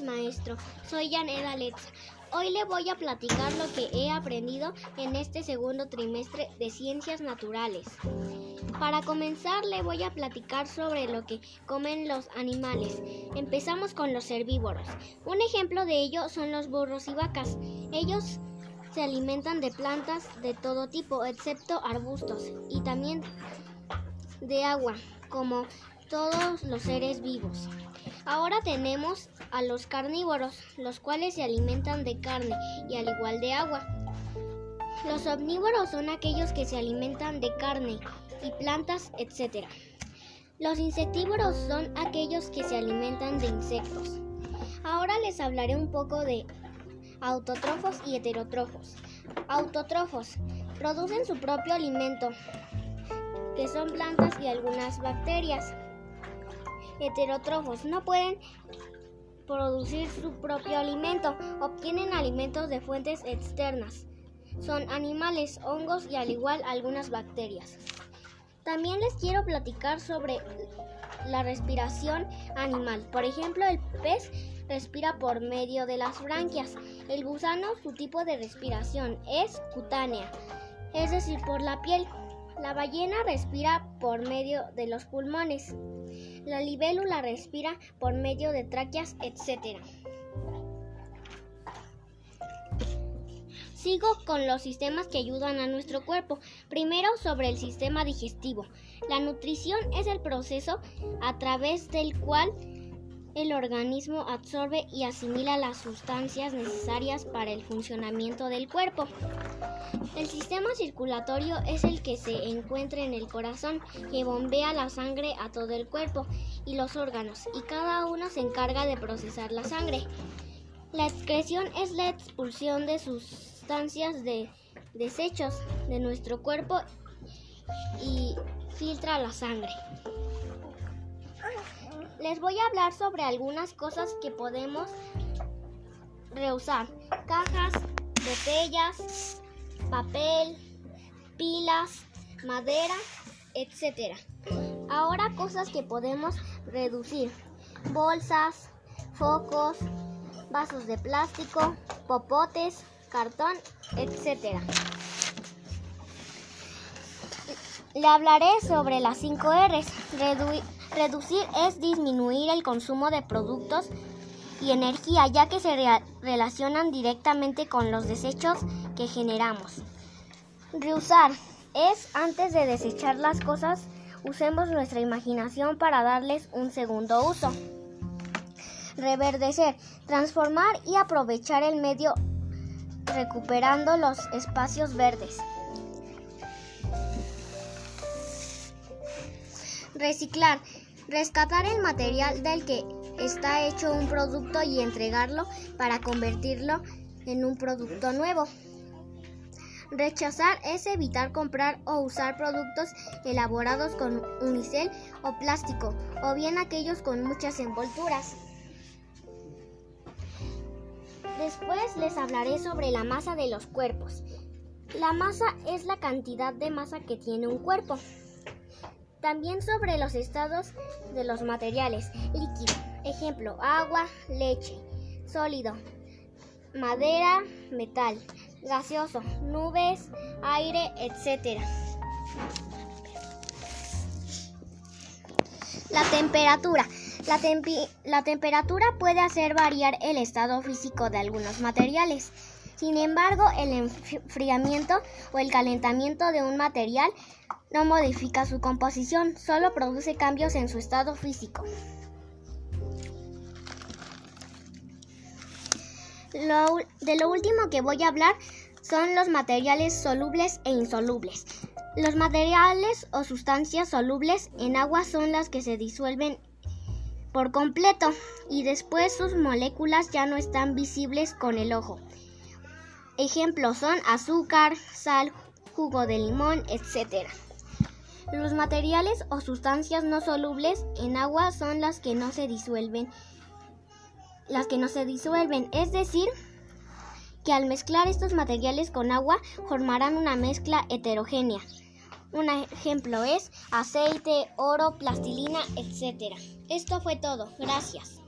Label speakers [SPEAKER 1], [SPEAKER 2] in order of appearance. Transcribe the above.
[SPEAKER 1] maestro. Soy Yaneda Letza. Hoy le voy a platicar lo que he aprendido en este segundo trimestre de Ciencias Naturales. Para comenzar, le voy a platicar sobre lo que comen los animales. Empezamos con los herbívoros. Un ejemplo de ello son los burros y vacas. Ellos se alimentan de plantas de todo tipo, excepto arbustos, y también de agua, como todos los seres vivos. Ahora tenemos a los carnívoros, los cuales se alimentan de carne y al igual de agua. Los omnívoros son aquellos que se alimentan de carne y plantas, etc. Los insectívoros son aquellos que se alimentan de insectos. Ahora les hablaré un poco de autotrofos y heterótrofos. Autotrofos producen su propio alimento, que son plantas y algunas bacterias heterótrofos no pueden producir su propio alimento, obtienen alimentos de fuentes externas. Son animales, hongos y al igual algunas bacterias. También les quiero platicar sobre la respiración animal. Por ejemplo, el pez respira por medio de las branquias. El gusano, su tipo de respiración es cutánea, es decir, por la piel. La ballena respira por medio de los pulmones. La libélula respira por medio de tráqueas, etc. Sigo con los sistemas que ayudan a nuestro cuerpo. Primero sobre el sistema digestivo. La nutrición es el proceso a través del cual el organismo absorbe y asimila las sustancias necesarias para el funcionamiento del cuerpo. El sistema circulatorio es el que se encuentra en el corazón, que bombea la sangre a todo el cuerpo y los órganos, y cada uno se encarga de procesar la sangre. La excreción es la expulsión de sustancias de desechos de nuestro cuerpo y filtra la sangre les voy a hablar sobre algunas cosas que podemos reusar. Cajas, botellas, papel, pilas, madera, etc. Ahora cosas que podemos reducir. Bolsas, focos, vasos de plástico, popotes, cartón, etc. Le hablaré sobre las 5 R's. Reducir es disminuir el consumo de productos y energía, ya que se relacionan directamente con los desechos que generamos. Reusar es antes de desechar las cosas, usemos nuestra imaginación para darles un segundo uso. Reverdecer, transformar y aprovechar el medio recuperando los espacios verdes. Reciclar Rescatar el material del que está hecho un producto y entregarlo para convertirlo en un producto nuevo. Rechazar es evitar comprar o usar productos elaborados con unicel o plástico, o bien aquellos con muchas envolturas. Después les hablaré sobre la masa de los cuerpos. La masa es la cantidad de masa que tiene un cuerpo. También sobre los estados de los materiales. Líquido. Ejemplo, agua, leche. Sólido. Madera, metal. Gaseoso, nubes, aire, etc. La temperatura. La, la, temperatura puede hacer variar el estado físico de algunos materiales. Sin embargo, el enfriamiento o el calentamiento de un material no modifica su composición, solo produce cambios en su estado físico. de lo último que voy a hablar son los materiales solubles e insolubles. Los materiales o sustancias solubles en agua son las que se disuelven por completo y después sus moléculas ya no están visibles con el ojo. Ejemplos son azúcar, sal, jugo de limón, etc. Los materiales o sustancias no solubles en agua son las que no se disuelven. Las que no se disuelven, es decir, que al mezclar estos materiales con agua formarán una mezcla heterogénea. Un ejemplo es aceite, oro, plastilina, etc. Esto fue todo. Gracias.